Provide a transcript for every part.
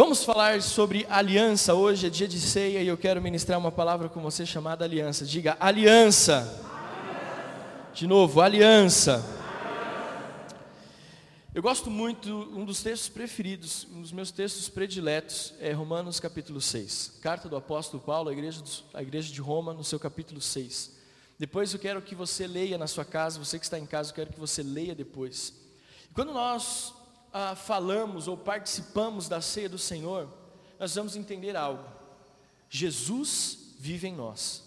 Vamos falar sobre aliança. Hoje é dia de ceia e eu quero ministrar uma palavra com você chamada aliança. Diga aliança. aliança. De novo, aliança. Eu gosto muito, um dos textos preferidos, um dos meus textos prediletos é Romanos capítulo 6. Carta do apóstolo Paulo à igreja, à igreja de Roma, no seu capítulo 6. Depois eu quero que você leia na sua casa, você que está em casa, eu quero que você leia depois. Quando nós ah, falamos ou participamos da ceia do Senhor, nós vamos entender algo. Jesus vive em nós.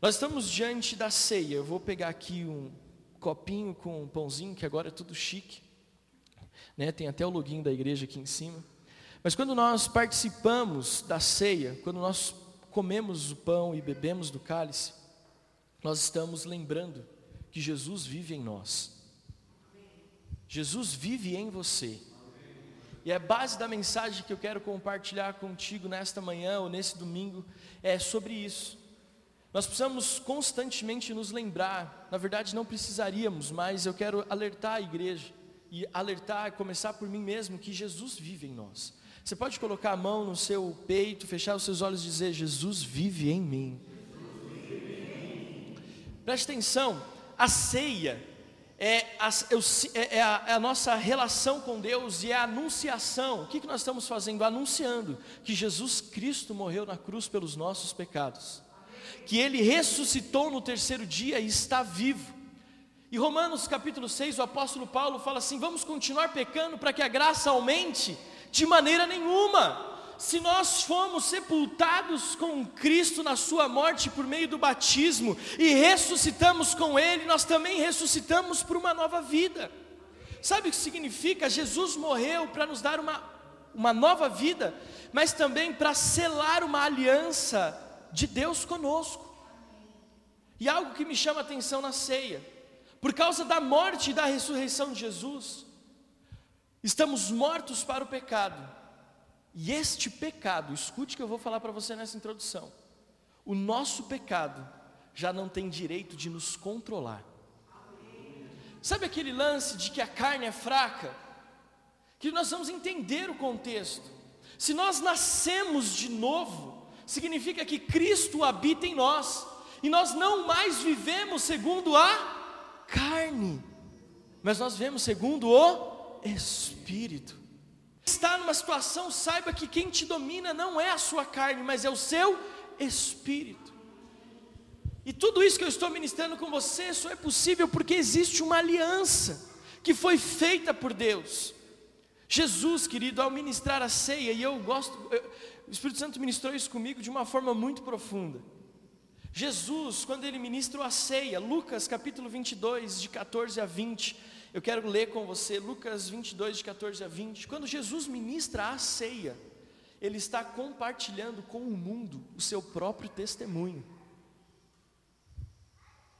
Nós estamos diante da ceia. Eu vou pegar aqui um copinho com um pãozinho, que agora é tudo chique. Né? Tem até o login da igreja aqui em cima. Mas quando nós participamos da ceia, quando nós comemos o pão e bebemos do cálice, nós estamos lembrando que Jesus vive em nós. Jesus vive em você. E a base da mensagem que eu quero compartilhar contigo nesta manhã ou nesse domingo é sobre isso. Nós precisamos constantemente nos lembrar, na verdade não precisaríamos, mas eu quero alertar a igreja e alertar, começar por mim mesmo, que Jesus vive em nós. Você pode colocar a mão no seu peito, fechar os seus olhos e dizer: Jesus vive em mim. Preste atenção, a ceia é a, é, é, a, é a, nossa relação com Deus e é a anunciação. O que, que nós estamos fazendo? Anunciando que Jesus Cristo morreu na cruz pelos nossos pecados, que Ele ressuscitou no terceiro dia e está vivo. E Romanos capítulo 6, o apóstolo Paulo fala assim: vamos continuar pecando para que a graça aumente? De maneira nenhuma se nós fomos sepultados com Cristo na Sua morte por meio do batismo e ressuscitamos com Ele, nós também ressuscitamos por uma nova vida. Sabe o que significa? Jesus morreu para nos dar uma, uma nova vida, mas também para selar uma aliança de Deus conosco. E algo que me chama a atenção na ceia, por causa da morte e da ressurreição de Jesus, estamos mortos para o pecado e este pecado, escute que eu vou falar para você nessa introdução. O nosso pecado já não tem direito de nos controlar. Sabe aquele lance de que a carne é fraca? Que nós vamos entender o contexto. Se nós nascemos de novo, significa que Cristo habita em nós, e nós não mais vivemos segundo a carne, mas nós vivemos segundo o Espírito está numa situação, saiba que quem te domina não é a sua carne, mas é o seu espírito. E tudo isso que eu estou ministrando com você só é possível porque existe uma aliança que foi feita por Deus. Jesus, querido, ao ministrar a ceia, e eu gosto, eu, o Espírito Santo ministrou isso comigo de uma forma muito profunda. Jesus, quando ele ministrou a ceia, Lucas capítulo 22, de 14 a 20, eu quero ler com você Lucas 22, de 14 a 20. Quando Jesus ministra a ceia, ele está compartilhando com o mundo o seu próprio testemunho.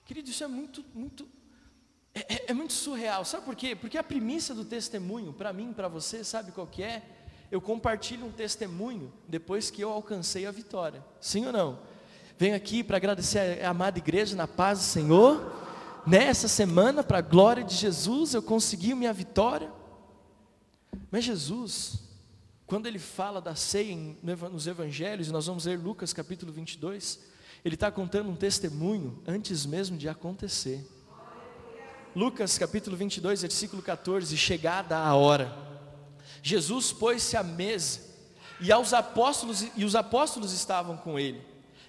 Querido, isso é muito, muito, é, é, é muito surreal. Sabe por quê? Porque a premissa do testemunho, para mim, para você, sabe qual que é? Eu compartilho um testemunho depois que eu alcancei a vitória. Sim ou não? Venho aqui para agradecer a amada igreja na paz do Senhor nessa semana, para a glória de Jesus, eu consegui minha vitória. Mas Jesus, quando ele fala da ceia nos evangelhos, e nós vamos ler Lucas capítulo 22, ele está contando um testemunho antes mesmo de acontecer. Lucas capítulo 22, versículo 14: Chegada a hora, Jesus pôs-se à mesa, e, aos apóstolos, e os apóstolos estavam com ele.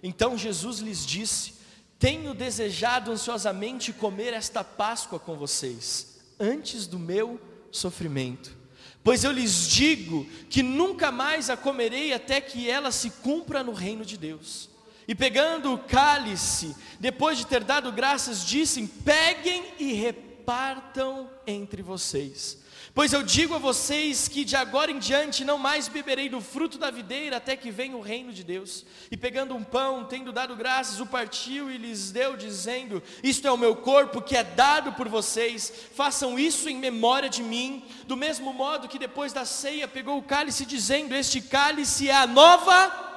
Então Jesus lhes disse: tenho desejado ansiosamente comer esta Páscoa com vocês, antes do meu sofrimento. Pois eu lhes digo que nunca mais a comerei até que ela se cumpra no reino de Deus. E pegando o cálice, depois de ter dado graças, disse: Peguem e repartam entre vocês. Pois eu digo a vocês que de agora em diante não mais beberei do fruto da videira até que venha o reino de Deus. E pegando um pão, tendo dado graças, o partiu e lhes deu, dizendo: Isto é o meu corpo que é dado por vocês, façam isso em memória de mim. Do mesmo modo que depois da ceia pegou o cálice, dizendo: Este cálice é a nova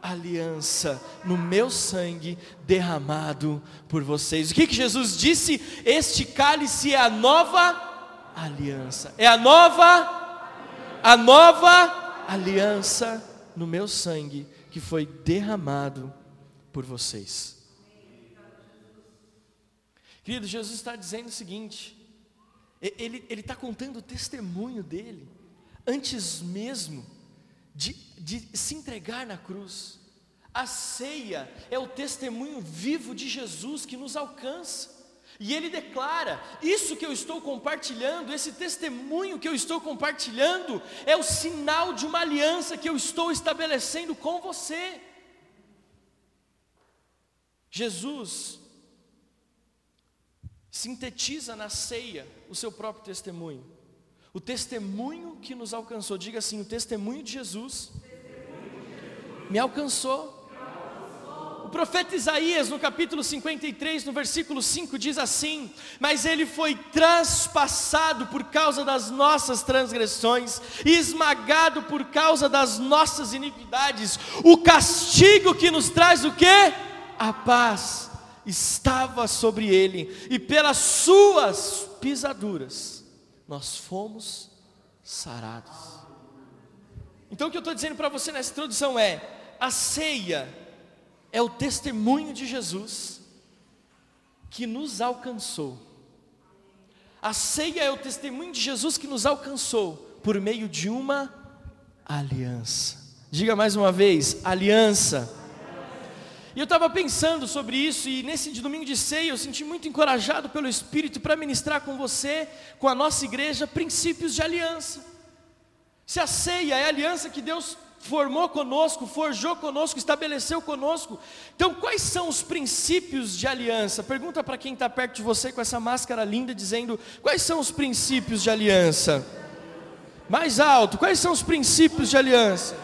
aliança no meu sangue derramado por vocês. O que, que Jesus disse? Este cálice é a nova aliança aliança. É a nova, a nova aliança no meu sangue que foi derramado por vocês. Querido, Jesus está dizendo o seguinte: ele está contando o testemunho dele, antes mesmo de, de se entregar na cruz. A ceia é o testemunho vivo de Jesus que nos alcança. E ele declara: Isso que eu estou compartilhando, esse testemunho que eu estou compartilhando, é o sinal de uma aliança que eu estou estabelecendo com você. Jesus sintetiza na ceia o seu próprio testemunho. O testemunho que nos alcançou, diga assim: o testemunho de Jesus me alcançou. Profeta Isaías, no capítulo 53, no versículo 5, diz assim: Mas ele foi transpassado por causa das nossas transgressões, esmagado por causa das nossas iniquidades. O castigo que nos traz o que? A paz estava sobre ele, e pelas suas pisaduras nós fomos sarados. Então o que eu estou dizendo para você nessa introdução é: a ceia é o testemunho de Jesus que nos alcançou. A ceia é o testemunho de Jesus que nos alcançou por meio de uma aliança. Diga mais uma vez: aliança. E eu estava pensando sobre isso, e nesse domingo de ceia eu senti muito encorajado pelo Espírito para ministrar com você, com a nossa igreja, princípios de aliança. Se a ceia é a aliança que Deus formou conosco, forjou conosco, estabeleceu conosco, então quais são os princípios de aliança? Pergunta para quem está perto de você com essa máscara linda, dizendo: quais são os princípios de aliança? Mais alto, quais são os princípios de aliança?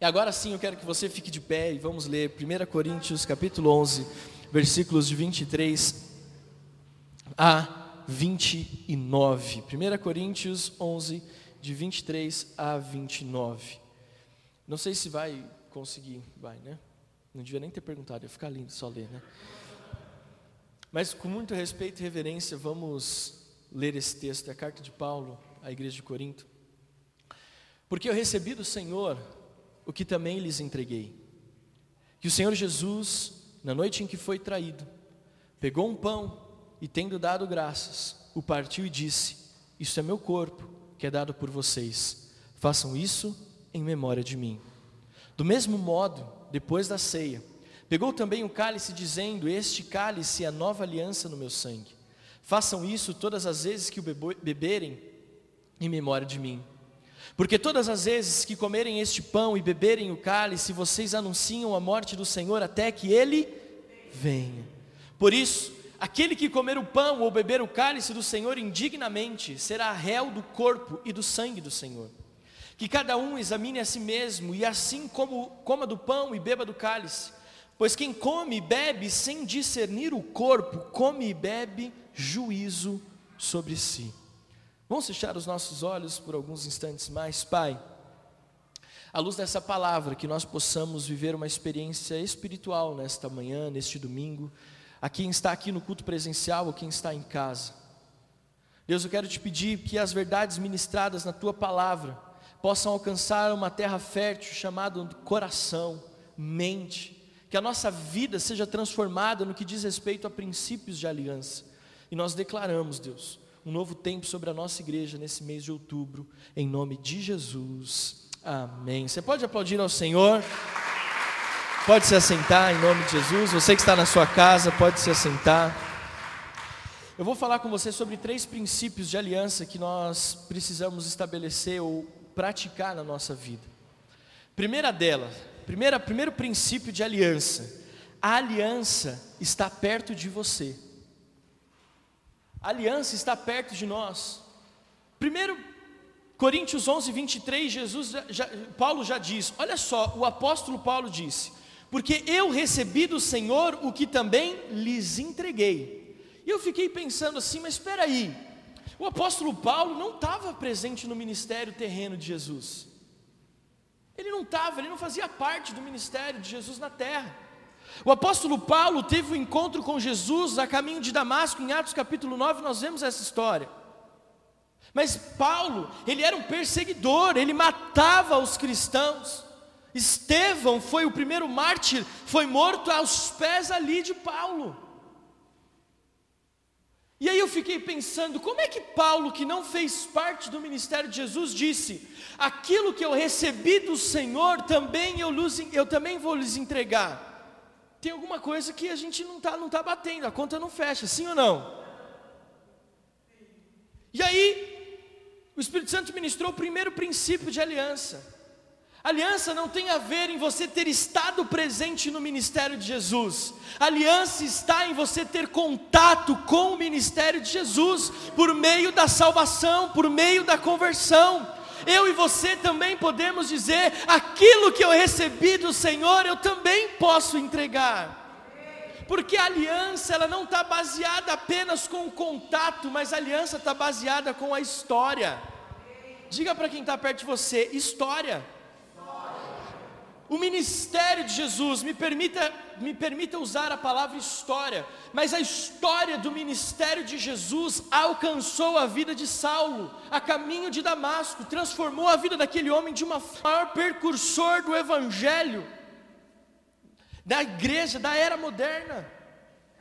E agora sim eu quero que você fique de pé e vamos ler 1 Coríntios capítulo 11, versículos de 23 a 29. 1 Coríntios 11, de 23 a 29. Não sei se vai conseguir, vai, né? Não devia nem ter perguntado, ia ficar lindo só ler, né? Mas com muito respeito e reverência, vamos ler esse texto, é a carta de Paulo à igreja de Corinto. Porque eu recebi do Senhor o que também lhes entreguei. Que o Senhor Jesus, na noite em que foi traído, pegou um pão e, tendo dado graças, o partiu e disse: Isso é meu corpo, que é dado por vocês. Façam isso em memória de mim. Do mesmo modo, depois da ceia, pegou também o cálice, dizendo: Este cálice é a nova aliança no meu sangue. Façam isso todas as vezes que o beberem em memória de mim. Porque todas as vezes que comerem este pão e beberem o cálice, vocês anunciam a morte do Senhor até que ele venha. Por isso, aquele que comer o pão ou beber o cálice do Senhor indignamente será réu do corpo e do sangue do Senhor. Que cada um examine a si mesmo e assim como coma do pão e beba do cálice. Pois quem come e bebe sem discernir o corpo, come e bebe juízo sobre si. Vamos fechar os nossos olhos por alguns instantes mais, Pai. À luz dessa palavra, que nós possamos viver uma experiência espiritual nesta manhã, neste domingo, a quem está aqui no culto presencial ou quem está em casa. Deus, eu quero te pedir que as verdades ministradas na tua palavra possam alcançar uma terra fértil chamada coração, mente, que a nossa vida seja transformada no que diz respeito a princípios de aliança. E nós declaramos, Deus, um novo tempo sobre a nossa igreja nesse mês de outubro, em nome de Jesus. Amém. Você pode aplaudir ao Senhor? Pode se assentar em nome de Jesus. Você que está na sua casa, pode se assentar. Eu vou falar com você sobre três princípios de aliança que nós precisamos estabelecer ou praticar na nossa vida. Primeira delas, primeira, primeiro princípio de aliança: a aliança está perto de você. A aliança está perto de nós. Primeiro, Coríntios 11, 23, Jesus já, Paulo já diz: olha só, o apóstolo Paulo disse: Porque eu recebi do Senhor o que também lhes entreguei. E eu fiquei pensando assim, mas espera aí, o apóstolo Paulo não estava presente no ministério terreno de Jesus. Ele não estava, ele não fazia parte do ministério de Jesus na terra. O apóstolo Paulo teve um encontro com Jesus a caminho de Damasco, em Atos capítulo 9, nós vemos essa história. Mas Paulo, ele era um perseguidor, ele matava os cristãos. Estevão foi o primeiro mártir, foi morto aos pés ali de Paulo. E aí eu fiquei pensando, como é que Paulo, que não fez parte do ministério de Jesus, disse: aquilo que eu recebi do Senhor, também eu, eu também vou lhes entregar. Tem alguma coisa que a gente não está não tá batendo, a conta não fecha, sim ou não? E aí, o Espírito Santo ministrou o primeiro princípio de aliança. Aliança não tem a ver em você ter estado presente no ministério de Jesus. Aliança está em você ter contato com o ministério de Jesus por meio da salvação, por meio da conversão. Eu e você também podemos dizer: aquilo que eu recebi do Senhor, eu também posso entregar. Porque a aliança ela não está baseada apenas com o contato, mas a aliança está baseada com a história. Diga para quem está perto de você: história. O ministério de Jesus, me permita, me permita usar a palavra história, mas a história do ministério de Jesus alcançou a vida de Saulo, a caminho de Damasco, transformou a vida daquele homem de uma maior precursor do evangelho, da igreja, da era moderna,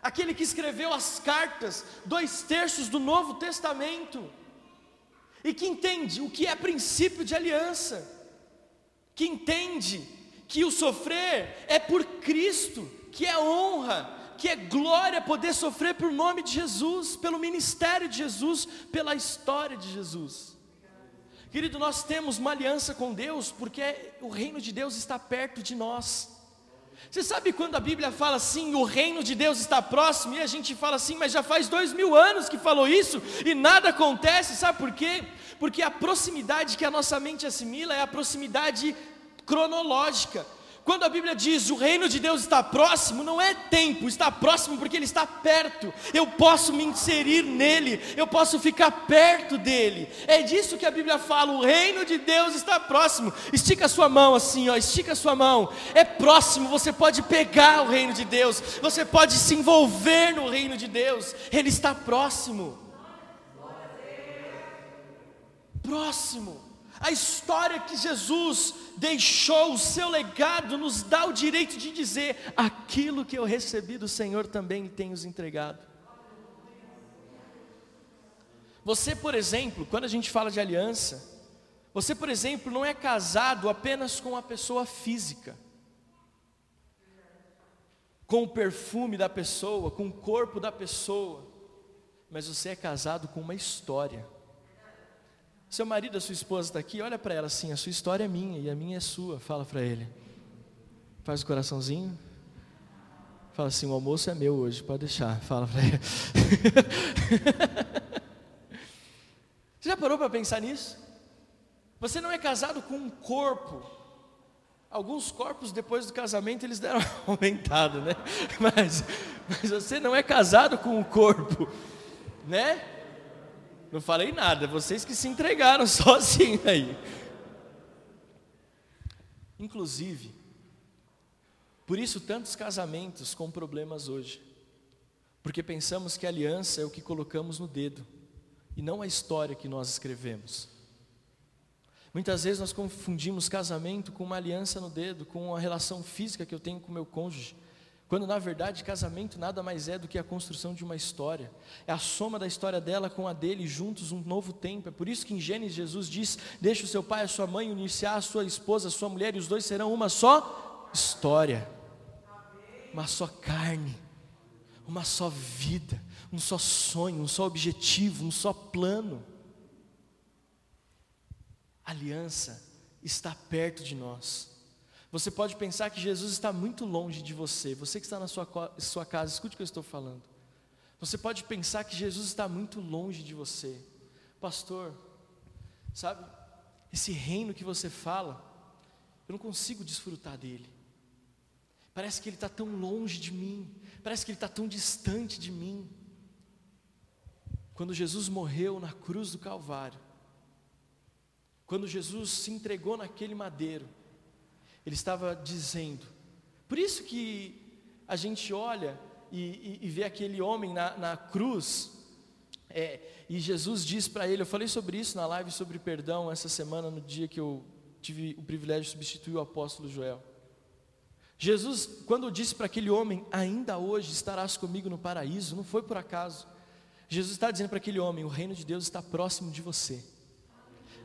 aquele que escreveu as cartas, dois terços do Novo Testamento, e que entende o que é princípio de aliança, que entende que o sofrer é por Cristo, que é honra, que é glória poder sofrer por nome de Jesus, pelo ministério de Jesus, pela história de Jesus. Querido, nós temos uma aliança com Deus porque o reino de Deus está perto de nós. Você sabe quando a Bíblia fala assim, o reino de Deus está próximo, e a gente fala assim, mas já faz dois mil anos que falou isso e nada acontece, sabe por quê? Porque a proximidade que a nossa mente assimila é a proximidade cronológica. Quando a Bíblia diz o reino de Deus está próximo, não é tempo, está próximo porque Ele está perto. Eu posso me inserir nele, eu posso ficar perto dele. É disso que a Bíblia fala: o reino de Deus está próximo. Estica a sua mão assim, ó, estica a sua mão. É próximo, você pode pegar o reino de Deus, você pode se envolver no reino de Deus. Ele está próximo. Próximo. A história que Jesus deixou, o seu legado, nos dá o direito de dizer: aquilo que eu recebi do Senhor também tenho entregado. Você, por exemplo, quando a gente fala de aliança, você, por exemplo, não é casado apenas com a pessoa física, com o perfume da pessoa, com o corpo da pessoa, mas você é casado com uma história. Seu marido, a sua esposa está aqui, olha para ela assim: a sua história é minha e a minha é sua. Fala para ele. Faz o coraçãozinho. Fala assim: o almoço é meu hoje, pode deixar. Fala para ele. Você já parou para pensar nisso? Você não é casado com um corpo. Alguns corpos depois do casamento eles deram aumentado, né? Mas, mas você não é casado com um corpo, né? Não falei nada, vocês que se entregaram sozinhos aí. Inclusive, por isso tantos casamentos com problemas hoje. Porque pensamos que aliança é o que colocamos no dedo e não a história que nós escrevemos. Muitas vezes nós confundimos casamento com uma aliança no dedo, com a relação física que eu tenho com meu cônjuge. Quando na verdade casamento nada mais é do que a construção de uma história, é a soma da história dela com a dele, juntos um novo tempo. É por isso que em Gênesis Jesus diz: Deixa o seu pai e a sua mãe unir-se a sua esposa, a sua mulher, e os dois serão uma só história, uma só carne, uma só vida, um só sonho, um só objetivo, um só plano. A aliança está perto de nós. Você pode pensar que Jesus está muito longe de você. Você que está na sua, sua casa, escute o que eu estou falando. Você pode pensar que Jesus está muito longe de você. Pastor, sabe, esse reino que você fala, eu não consigo desfrutar dele. Parece que ele está tão longe de mim, parece que ele está tão distante de mim. Quando Jesus morreu na cruz do Calvário, quando Jesus se entregou naquele madeiro, ele estava dizendo. Por isso que a gente olha e, e, e vê aquele homem na, na cruz, É, e Jesus diz para ele, eu falei sobre isso na live sobre perdão essa semana, no dia que eu tive o privilégio de substituir o apóstolo Joel. Jesus, quando disse para aquele homem, ainda hoje estarás comigo no paraíso, não foi por acaso. Jesus está dizendo para aquele homem: o reino de Deus está próximo de você.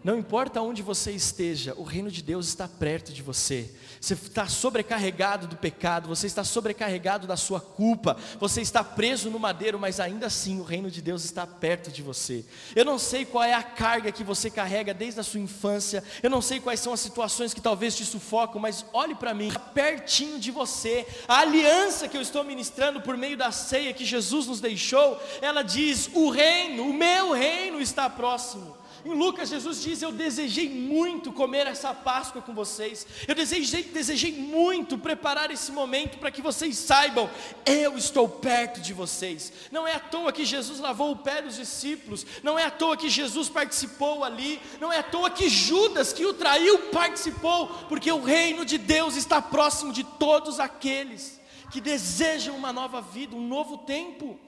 Não importa onde você esteja, o reino de Deus está perto de você. Você está sobrecarregado do pecado, você está sobrecarregado da sua culpa, você está preso no madeiro, mas ainda assim o reino de Deus está perto de você. Eu não sei qual é a carga que você carrega desde a sua infância, eu não sei quais são as situações que talvez te sufocam, mas olhe para mim, pertinho de você. A aliança que eu estou ministrando por meio da ceia que Jesus nos deixou, ela diz: o reino, o meu reino está próximo. Em Lucas, Jesus diz: Eu desejei muito comer essa Páscoa com vocês, eu desejei, desejei muito preparar esse momento para que vocês saibam, eu estou perto de vocês. Não é à toa que Jesus lavou o pé dos discípulos, não é à toa que Jesus participou ali, não é à toa que Judas, que o traiu, participou, porque o reino de Deus está próximo de todos aqueles que desejam uma nova vida, um novo tempo.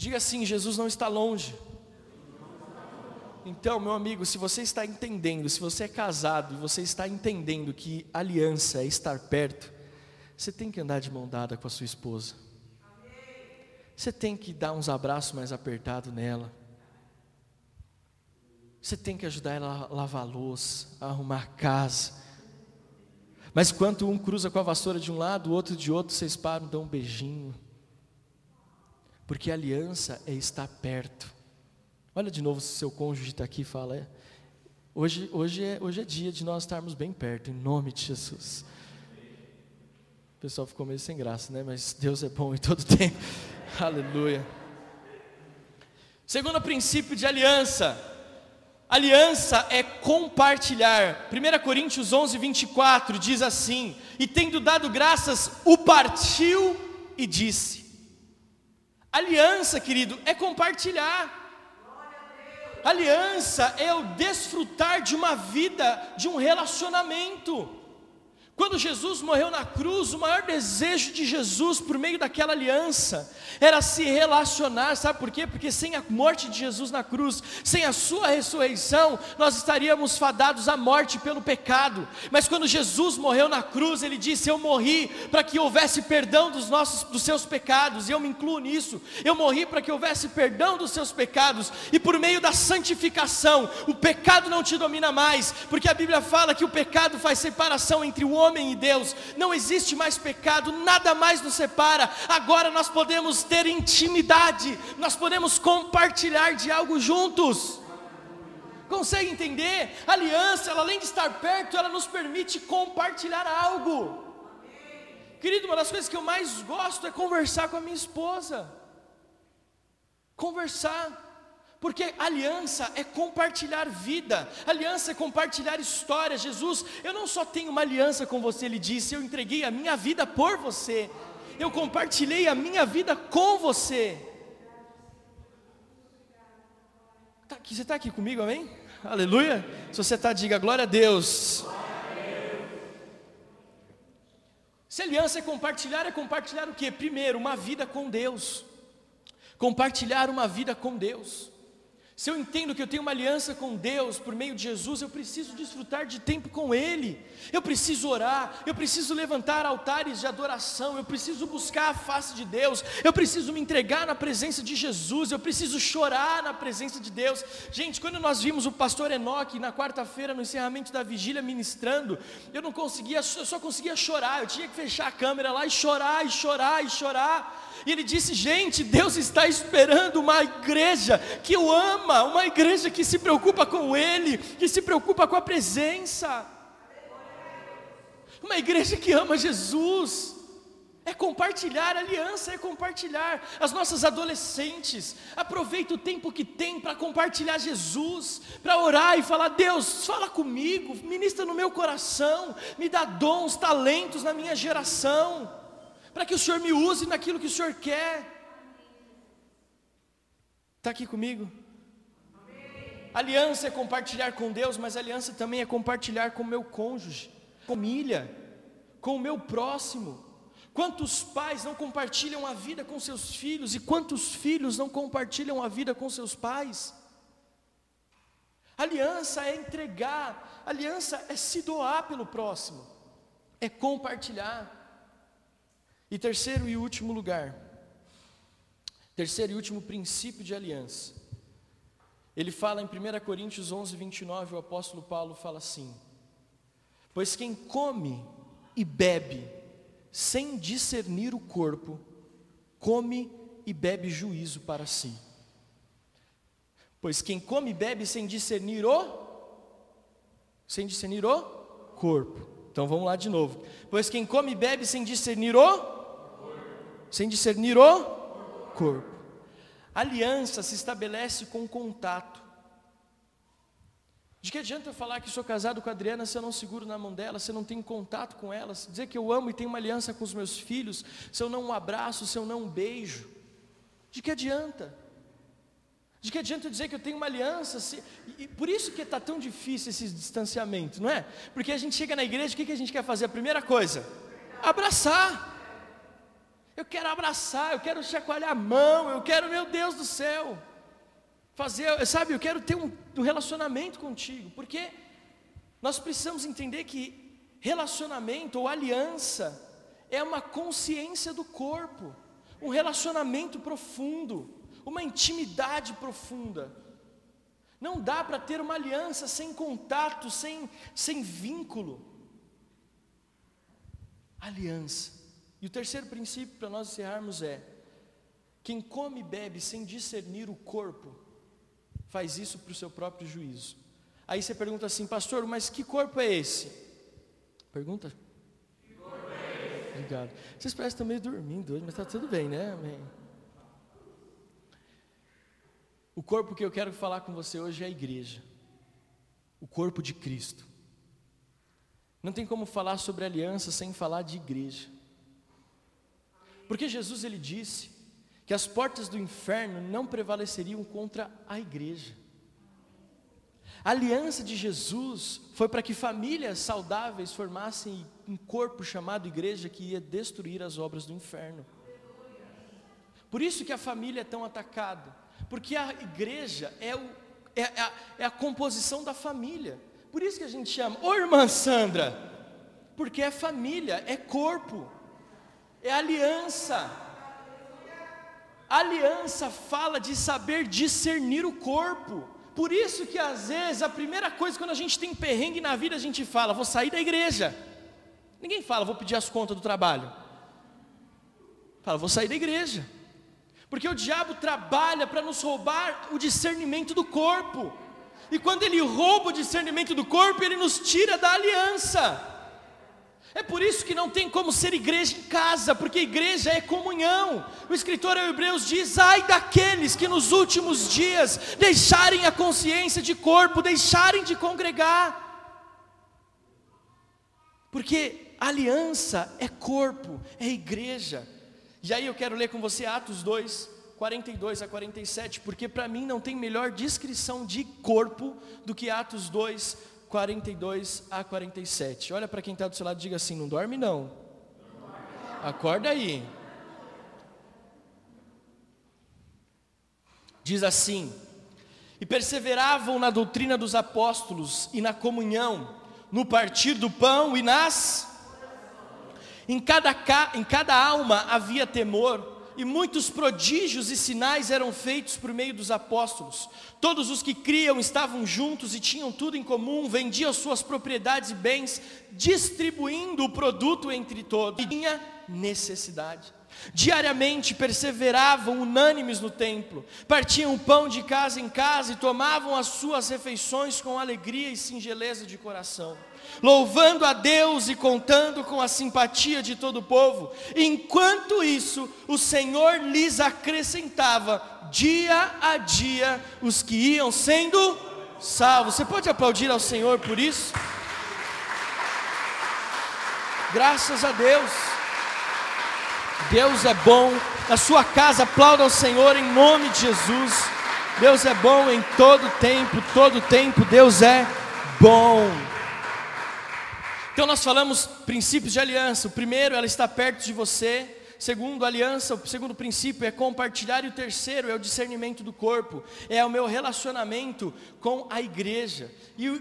Diga assim: Jesus não está longe. Então, meu amigo, se você está entendendo, se você é casado e você está entendendo que aliança é estar perto, você tem que andar de mão dada com a sua esposa. Você tem que dar uns abraços mais apertados nela. Você tem que ajudar ela a lavar a louça, a arrumar a casa. Mas quando um cruza com a vassoura de um lado, o outro de outro, vocês param, dão um beijinho porque aliança é estar perto. Olha de novo se seu cônjuge está aqui e fala: é, hoje, hoje, é, hoje é dia de nós estarmos bem perto, em nome de Jesus. O pessoal ficou meio sem graça, né? Mas Deus é bom em todo tempo. Aleluia. Segundo princípio de aliança. Aliança é compartilhar. 1 Coríntios 11, 24 diz assim: E tendo dado graças, o partiu e disse: Aliança, querido, é compartilhar. Aliança é o desfrutar de uma vida, de um relacionamento. Quando Jesus morreu na cruz, o maior desejo de Jesus por meio daquela aliança era se relacionar, sabe por quê? Porque sem a morte de Jesus na cruz, sem a sua ressurreição, nós estaríamos fadados à morte pelo pecado. Mas quando Jesus morreu na cruz, ele disse: "Eu morri para que houvesse perdão dos nossos dos seus pecados", e eu me incluo nisso. Eu morri para que houvesse perdão dos seus pecados, e por meio da santificação, o pecado não te domina mais, porque a Bíblia fala que o pecado faz separação entre o homem homem e Deus, não existe mais pecado, nada mais nos separa. Agora nós podemos ter intimidade, nós podemos compartilhar de algo juntos. Consegue entender? A aliança, ela, além de estar perto, ela nos permite compartilhar algo. Querido, uma das coisas que eu mais gosto é conversar com a minha esposa. Conversar. Porque aliança é compartilhar vida, aliança é compartilhar história. Jesus, eu não só tenho uma aliança com você, ele disse, eu entreguei a minha vida por você, eu compartilhei a minha vida com você. Tá aqui, você está aqui comigo, amém? Aleluia. Se você está, diga glória a Deus. Se aliança é compartilhar, é compartilhar o que? Primeiro, uma vida com Deus. Compartilhar uma vida com Deus. Se eu entendo que eu tenho uma aliança com Deus por meio de Jesus, eu preciso desfrutar de tempo com Ele. Eu preciso orar, eu preciso levantar altares de adoração, eu preciso buscar a face de Deus, eu preciso me entregar na presença de Jesus, eu preciso chorar na presença de Deus. Gente, quando nós vimos o pastor Enoque na quarta-feira no encerramento da vigília ministrando, eu não conseguia, eu só conseguia chorar, eu tinha que fechar a câmera lá e chorar, e chorar, e chorar. E ele disse: Gente, Deus está esperando uma igreja que o ama, uma igreja que se preocupa com Ele, que se preocupa com a presença. Uma igreja que ama Jesus. É compartilhar aliança, é compartilhar. As nossas adolescentes, aproveita o tempo que tem para compartilhar Jesus, para orar e falar: Deus, fala comigo, ministra no meu coração, me dá dons, talentos na minha geração para que o Senhor me use naquilo que o Senhor quer. Está aqui comigo? Aliança é compartilhar com Deus, mas aliança também é compartilhar com o meu cônjuge, com família, com o meu próximo. Quantos pais não compartilham a vida com seus filhos e quantos filhos não compartilham a vida com seus pais? Aliança é entregar, aliança é se doar pelo próximo, é compartilhar. E terceiro e último lugar, terceiro e último princípio de aliança. Ele fala em 1 Coríntios 11, 29, o apóstolo Paulo fala assim: Pois quem come e bebe sem discernir o corpo, come e bebe juízo para si. Pois quem come e bebe sem discernir o sem discernir o corpo. Então vamos lá de novo. Pois quem come e bebe sem discernir o sem discernir o corpo. Aliança se estabelece com contato. De que adianta eu falar que sou casado com a Adriana se eu não seguro na mão dela, se eu não tenho contato com ela, dizer que eu amo e tenho uma aliança com os meus filhos, se eu não um abraço, se eu não um beijo? De que adianta? De que adianta eu dizer que eu tenho uma aliança? Se... E por isso que está tão difícil esse distanciamento, não é? Porque a gente chega na igreja, o que, que a gente quer fazer? A primeira coisa, abraçar. Eu quero abraçar, eu quero chacoalhar a mão, eu quero, meu Deus do céu, fazer, sabe, eu quero ter um, um relacionamento contigo, porque nós precisamos entender que relacionamento ou aliança é uma consciência do corpo, um relacionamento profundo uma intimidade profunda. Não dá para ter uma aliança sem contato, sem, sem vínculo. Aliança. E o terceiro princípio para nós encerrarmos é: quem come e bebe sem discernir o corpo, faz isso para o seu próprio juízo. Aí você pergunta assim, pastor, mas que corpo é esse? Pergunta? É? Obrigado. Vocês parecem estar meio dormindo hoje, mas está tudo bem, né? Amém. O corpo que eu quero falar com você hoje é a igreja, o corpo de Cristo. Não tem como falar sobre aliança sem falar de igreja. Porque Jesus ele disse que as portas do inferno não prevaleceriam contra a igreja. A aliança de Jesus foi para que famílias saudáveis formassem um corpo chamado igreja que ia destruir as obras do inferno. Por isso que a família é tão atacada. Porque a igreja é, o, é, é, a, é a composição da família. Por isso que a gente chama, ô irmã Sandra, porque é família, é corpo, é aliança. Aliança fala de saber discernir o corpo. Por isso que às vezes a primeira coisa quando a gente tem perrengue na vida, a gente fala, vou sair da igreja. Ninguém fala, vou pedir as contas do trabalho. Fala, vou sair da igreja. Porque o diabo trabalha para nos roubar o discernimento do corpo. E quando ele rouba o discernimento do corpo, ele nos tira da aliança. É por isso que não tem como ser igreja em casa, porque igreja é comunhão. O escritor aos Hebreus diz: ai daqueles que nos últimos dias deixarem a consciência de corpo, deixarem de congregar. Porque aliança é corpo, é igreja. E aí eu quero ler com você Atos 2, 42 a 47, porque para mim não tem melhor descrição de corpo do que Atos 2, 42 a 47. Olha para quem está do seu lado e diga assim: não dorme não. Acorda aí. Diz assim: E perseveravam na doutrina dos apóstolos e na comunhão, no partir do pão e nas em cada, em cada alma havia temor, e muitos prodígios e sinais eram feitos por meio dos apóstolos. Todos os que criam estavam juntos e tinham tudo em comum, vendiam suas propriedades e bens, distribuindo o produto entre todos. E tinha necessidade. Diariamente perseveravam unânimes no templo, partiam pão de casa em casa e tomavam as suas refeições com alegria e singeleza de coração louvando a Deus e contando com a simpatia de todo o povo. Enquanto isso, o Senhor lhes acrescentava dia a dia os que iam sendo salvos. Você pode aplaudir ao Senhor por isso? Graças a Deus. Deus é bom. Na sua casa, aplauda ao Senhor em nome de Jesus. Deus é bom em todo tempo, todo tempo Deus é bom. Então nós falamos princípios de aliança. O primeiro, ela está perto de você. Segundo, aliança, o segundo princípio é compartilhar, e o terceiro é o discernimento do corpo, é o meu relacionamento com a igreja. E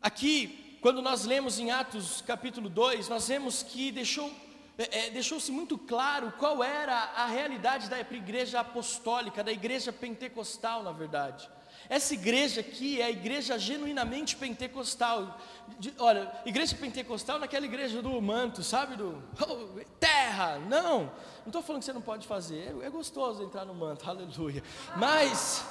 aqui, quando nós lemos em Atos capítulo 2, nós vemos que deixou é, é, deixou-se muito claro qual era a realidade da igreja apostólica, da igreja pentecostal, na verdade. Essa igreja aqui é a igreja genuinamente pentecostal. De, olha, igreja pentecostal naquela igreja do manto, sabe? Do oh, terra. Não, não estou falando que você não pode fazer. É, é gostoso entrar no manto, aleluia. Mas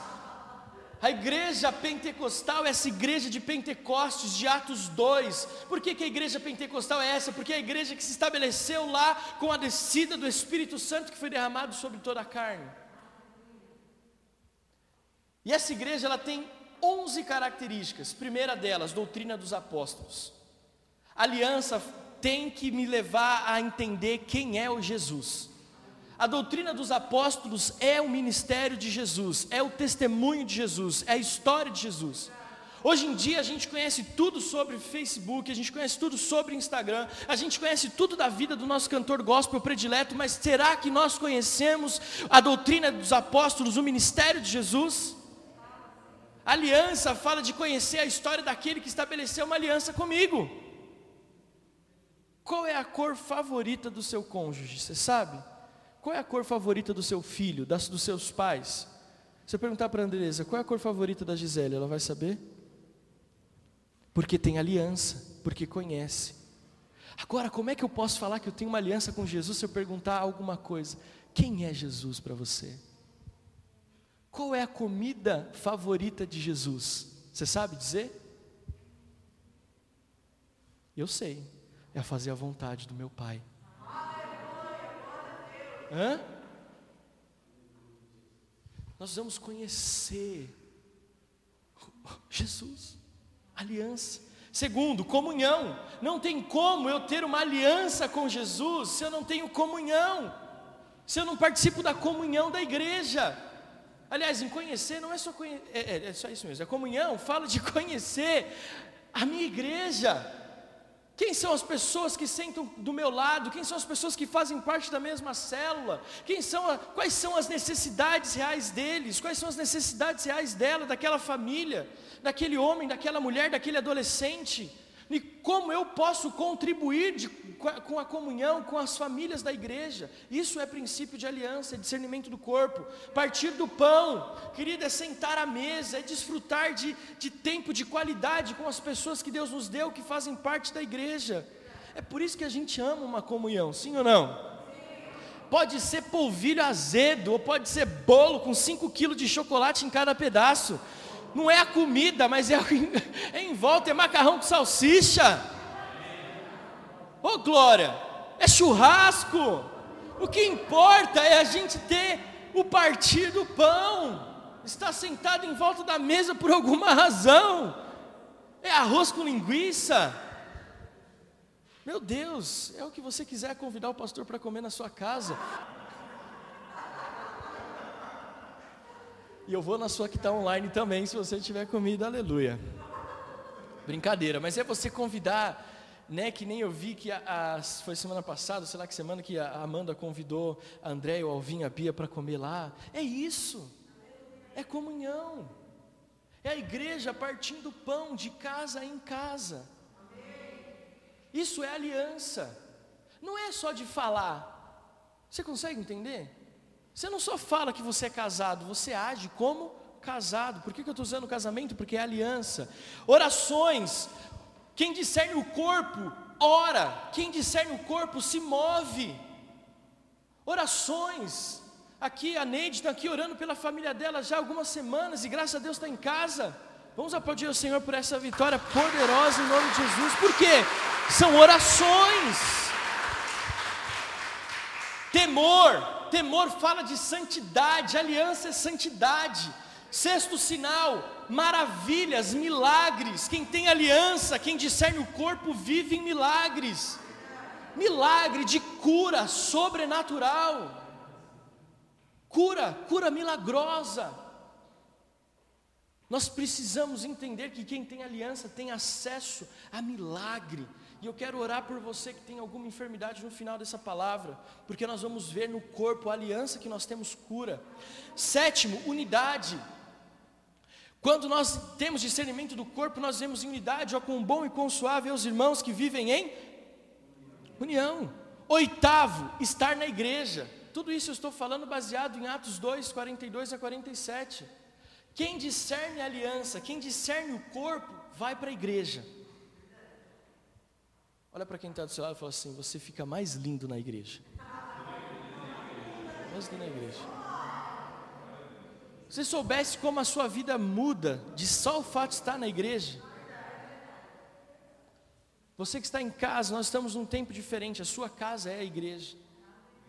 a igreja pentecostal, essa igreja de Pentecostes, de Atos 2. Por que, que a igreja pentecostal é essa? Porque é a igreja que se estabeleceu lá com a descida do Espírito Santo que foi derramado sobre toda a carne. E essa igreja ela tem 11 características. Primeira delas, doutrina dos apóstolos. aliança tem que me levar a entender quem é o Jesus. A doutrina dos apóstolos é o ministério de Jesus, é o testemunho de Jesus, é a história de Jesus. Hoje em dia a gente conhece tudo sobre Facebook, a gente conhece tudo sobre Instagram, a gente conhece tudo da vida do nosso cantor gospel predileto, mas será que nós conhecemos a doutrina dos apóstolos, o ministério de Jesus? A aliança fala de conhecer a história daquele que estabeleceu uma aliança comigo. Qual é a cor favorita do seu cônjuge? Você sabe? Qual é a cor favorita do seu filho, das, dos seus pais? Se eu perguntar para a Andresa, qual é a cor favorita da Gisele, ela vai saber? Porque tem aliança, porque conhece. Agora, como é que eu posso falar que eu tenho uma aliança com Jesus se eu perguntar alguma coisa? Quem é Jesus para você? Qual é a comida favorita de Jesus? Você sabe dizer? Eu sei, é fazer a vontade do meu Pai. Hã? Nós vamos conhecer Jesus, aliança. Segundo, comunhão. Não tem como eu ter uma aliança com Jesus se eu não tenho comunhão, se eu não participo da comunhão da igreja. Aliás, em conhecer não é só conhecer, é, é, é só isso mesmo. A comunhão fala de conhecer a minha igreja. Quem são as pessoas que sentam do meu lado? Quem são as pessoas que fazem parte da mesma célula? Quem são a, quais são as necessidades reais deles? Quais são as necessidades reais dela, daquela família, daquele homem, daquela mulher, daquele adolescente? E como eu posso contribuir de, com a comunhão, com as famílias da igreja? Isso é princípio de aliança, é discernimento do corpo. Partir do pão, querida, é sentar à mesa, é desfrutar de, de tempo de qualidade com as pessoas que Deus nos deu, que fazem parte da igreja. É por isso que a gente ama uma comunhão, sim ou não? Pode ser polvilho azedo, ou pode ser bolo com 5 quilos de chocolate em cada pedaço não é a comida, mas é, é em volta, é macarrão com salsicha. Ô oh, glória, é churrasco. O que importa é a gente ter o partir do pão, estar sentado em volta da mesa por alguma razão. É arroz com linguiça. Meu Deus, é o que você quiser convidar o pastor para comer na sua casa. E eu vou na sua que está online também, se você tiver comida, aleluia. Brincadeira, mas é você convidar, né? Que nem eu vi que a, a, foi semana passada, sei lá que semana que a Amanda convidou a André, o Alvin, a Bia para comer lá. É isso, é comunhão, é a igreja partindo pão de casa em casa. Isso é aliança, não é só de falar. Você consegue entender? Você não só fala que você é casado, você age como casado. Por que, que eu estou usando casamento? Porque é aliança. Orações. Quem discerne o corpo, ora. Quem discerne o corpo, se move. Orações. Aqui a Neide está aqui orando pela família dela já há algumas semanas e graças a Deus está em casa. Vamos aplaudir o Senhor por essa vitória poderosa em nome de Jesus. Por quê? São orações. Temor temor fala de santidade, aliança é santidade. Sexto sinal, maravilhas, milagres. Quem tem aliança, quem discerne o corpo, vive em milagres. Milagre de cura sobrenatural. Cura, cura milagrosa. Nós precisamos entender que quem tem aliança tem acesso a milagre E eu quero orar por você que tem alguma enfermidade no final dessa palavra, porque nós vamos ver no corpo a aliança que nós temos cura. Sétimo, unidade. Quando nós temos discernimento do corpo, nós vemos em unidade, ó com bom e com suave os irmãos que vivem em união. Oitavo, estar na igreja. Tudo isso eu estou falando baseado em Atos 2, 42 a 47. Quem discerne a aliança, quem discerne o corpo, vai para a igreja. Olha para quem está do seu lado e fala assim: você fica mais lindo na igreja. Mais lindo na igreja você soubesse como a sua vida muda de só o fato de estar na igreja. Você que está em casa, nós estamos num tempo diferente, a sua casa é a igreja.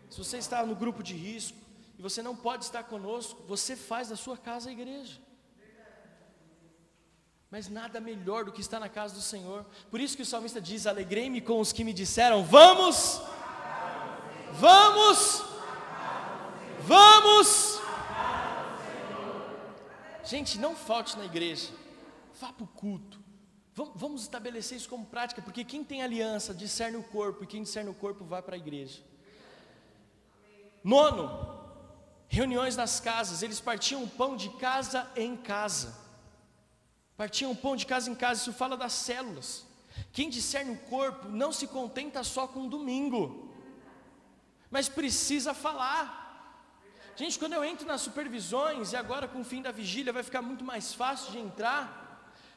Se você está no grupo de risco e você não pode estar conosco, você faz da sua casa a igreja. Mas nada melhor do que estar na casa do Senhor. Por isso que o salmista diz: Alegrei-me com os que me disseram: Vamos, vamos, vamos. Gente, não falte na igreja, vá para o culto. Vamos estabelecer isso como prática, porque quem tem aliança discerne o corpo, e quem discerne o corpo vai para a igreja. Nono, reuniões nas casas, eles partiam o pão de casa em casa. Partiam o pão de casa em casa, isso fala das células. Quem discerne o corpo não se contenta só com um domingo, mas precisa falar. Gente, quando eu entro nas supervisões, e agora com o fim da vigília vai ficar muito mais fácil de entrar,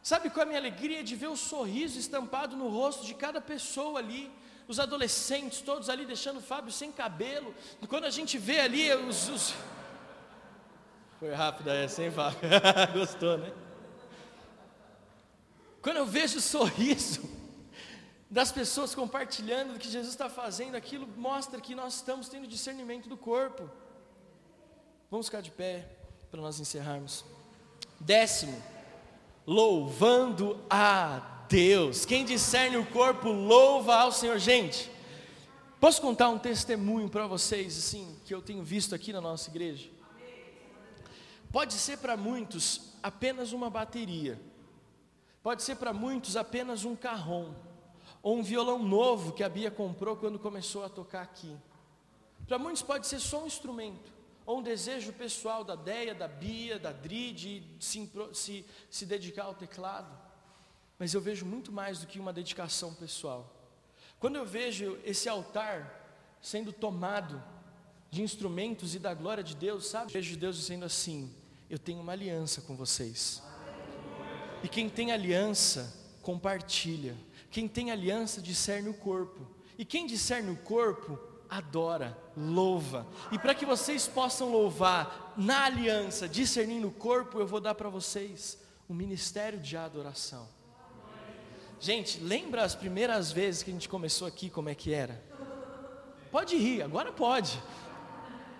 sabe qual é a minha alegria? De ver o sorriso estampado no rosto de cada pessoa ali, os adolescentes todos ali deixando o Fábio sem cabelo, quando a gente vê ali os. os... Foi rápida essa, hein, Fábio? Gostou, né? Quando eu vejo o sorriso das pessoas compartilhando o que Jesus está fazendo, aquilo mostra que nós estamos tendo discernimento do corpo. Vamos ficar de pé para nós encerrarmos. Décimo, louvando a Deus. Quem discerne o corpo, louva ao Senhor. Gente, posso contar um testemunho para vocês, assim, que eu tenho visto aqui na nossa igreja? Pode ser para muitos apenas uma bateria, pode ser para muitos apenas um carrom, ou um violão novo que a Bia comprou quando começou a tocar aqui. Para muitos pode ser só um instrumento ou um desejo pessoal da Deia, da Bia, da Dri de se, se, se dedicar ao teclado, mas eu vejo muito mais do que uma dedicação pessoal. Quando eu vejo esse altar sendo tomado de instrumentos e da glória de Deus, sabe? Eu vejo Deus dizendo assim: Eu tenho uma aliança com vocês. E quem tem aliança, compartilha. Quem tem aliança, discerne o corpo. E quem discerne o corpo, adora, louva. E para que vocês possam louvar na aliança, discernindo o corpo, eu vou dar para vocês o ministério de adoração. Gente, lembra as primeiras vezes que a gente começou aqui, como é que era? Pode rir, agora pode.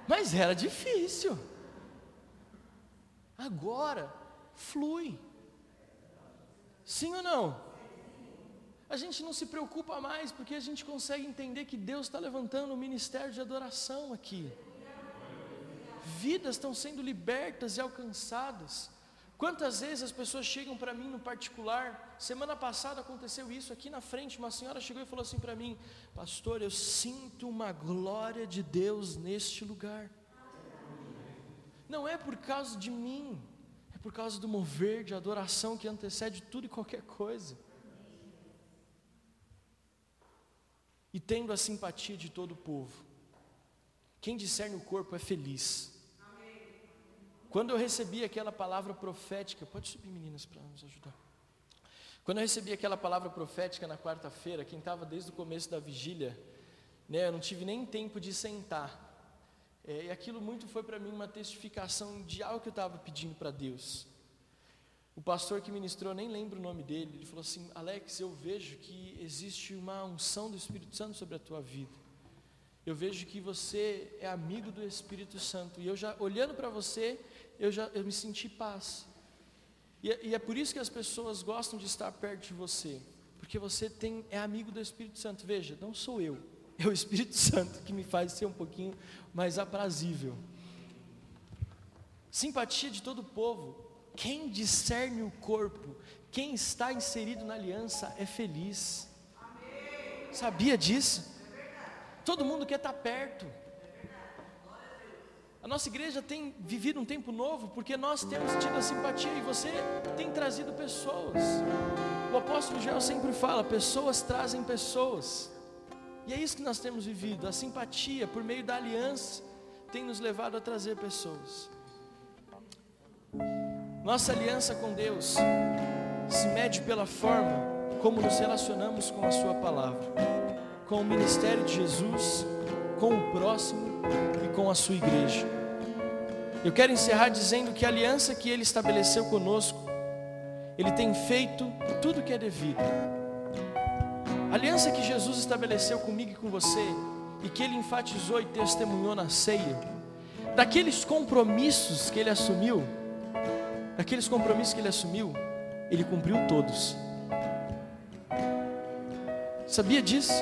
Mas era difícil. Agora flui. Sim ou não? a gente não se preocupa mais, porque a gente consegue entender que Deus está levantando um ministério de adoração aqui. Vidas estão sendo libertas e alcançadas. Quantas vezes as pessoas chegam para mim no particular? Semana passada aconteceu isso aqui na frente. Uma senhora chegou e falou assim para mim: Pastor, eu sinto uma glória de Deus neste lugar. Não é por causa de mim, é por causa do mover de adoração que antecede tudo e qualquer coisa. e tendo a simpatia de todo o povo. Quem discerne o corpo é feliz. Quando eu recebi aquela palavra profética, pode subir meninas para nos ajudar. Quando eu recebi aquela palavra profética na quarta-feira, quem estava desde o começo da vigília, né, eu não tive nem tempo de sentar. É, e aquilo muito foi para mim uma testificação de algo que eu estava pedindo para Deus. O pastor que ministrou, nem lembro o nome dele, ele falou assim: Alex, eu vejo que existe uma unção do Espírito Santo sobre a tua vida. Eu vejo que você é amigo do Espírito Santo. E eu já, olhando para você, eu já eu me senti paz. E, é, e é por isso que as pessoas gostam de estar perto de você. Porque você tem, é amigo do Espírito Santo. Veja, não sou eu, é o Espírito Santo que me faz ser um pouquinho mais aprazível. Simpatia de todo o povo. Quem discerne o corpo, quem está inserido na aliança é feliz. Sabia disso? Todo mundo quer estar perto. A nossa igreja tem vivido um tempo novo porque nós temos tido a simpatia e você tem trazido pessoas. O apóstolo Joel sempre fala: pessoas trazem pessoas. E é isso que nós temos vivido. A simpatia por meio da aliança tem nos levado a trazer pessoas. Nossa aliança com Deus se mede pela forma como nos relacionamos com a Sua palavra, com o ministério de Jesus, com o próximo e com a Sua igreja. Eu quero encerrar dizendo que a aliança que Ele estabeleceu conosco, Ele tem feito tudo o que é devido. A aliança que Jesus estabeleceu comigo e com você, e que Ele enfatizou e testemunhou na ceia, daqueles compromissos que Ele assumiu, daqueles compromissos que Ele assumiu, Ele cumpriu todos. Sabia disso?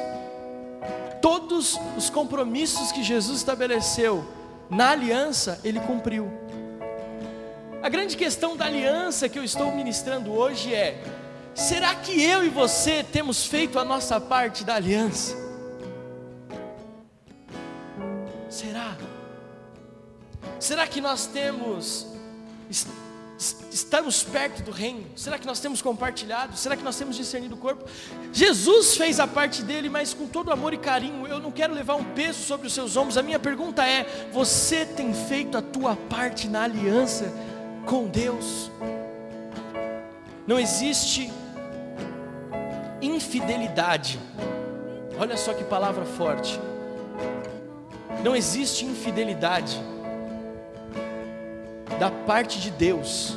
Todos os compromissos que Jesus estabeleceu na aliança, ele cumpriu. A grande questão da aliança que eu estou ministrando hoje é: será que eu e você temos feito a nossa parte da aliança? Será? Será que nós temos estamos perto do reino? Será que nós temos compartilhado? Será que nós temos discernido o corpo? Jesus fez a parte dele, mas com todo amor e carinho. Eu não quero levar um peso sobre os seus ombros. A minha pergunta é: você tem feito a tua parte na aliança com Deus? Não existe infidelidade. Olha só que palavra forte. Não existe infidelidade da parte de Deus,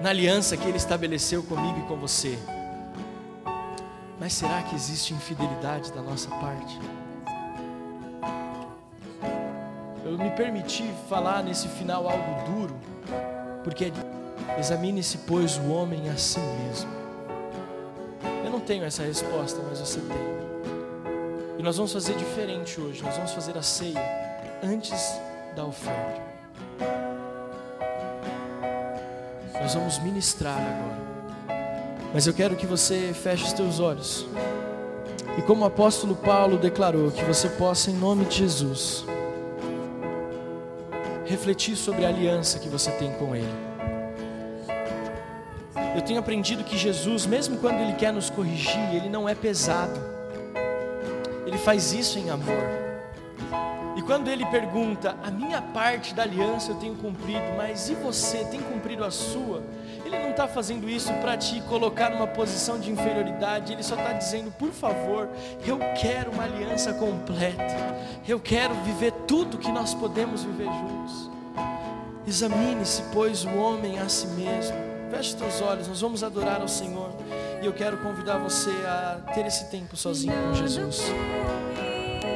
na aliança que Ele estabeleceu comigo e com você. Mas será que existe infidelidade da nossa parte? Eu me permiti falar nesse final algo duro, porque examine-se, pois, o homem a si mesmo. Eu não tenho essa resposta, mas você tem. E nós vamos fazer diferente hoje, nós vamos fazer a ceia antes da oferta. Nós vamos ministrar agora. Mas eu quero que você feche os teus olhos. E como o apóstolo Paulo declarou, que você possa, em nome de Jesus, refletir sobre a aliança que você tem com Ele. Eu tenho aprendido que Jesus, mesmo quando Ele quer nos corrigir, Ele não é pesado, Ele faz isso em amor. E quando ele pergunta, a minha parte da aliança eu tenho cumprido, mas e você tem cumprido a sua? Ele não está fazendo isso para te colocar numa posição de inferioridade, ele só está dizendo, por favor, eu quero uma aliança completa, eu quero viver tudo que nós podemos viver juntos. Examine-se, pois, o homem a si mesmo. Feche teus olhos, nós vamos adorar ao Senhor. E eu quero convidar você a ter esse tempo sozinho com Jesus.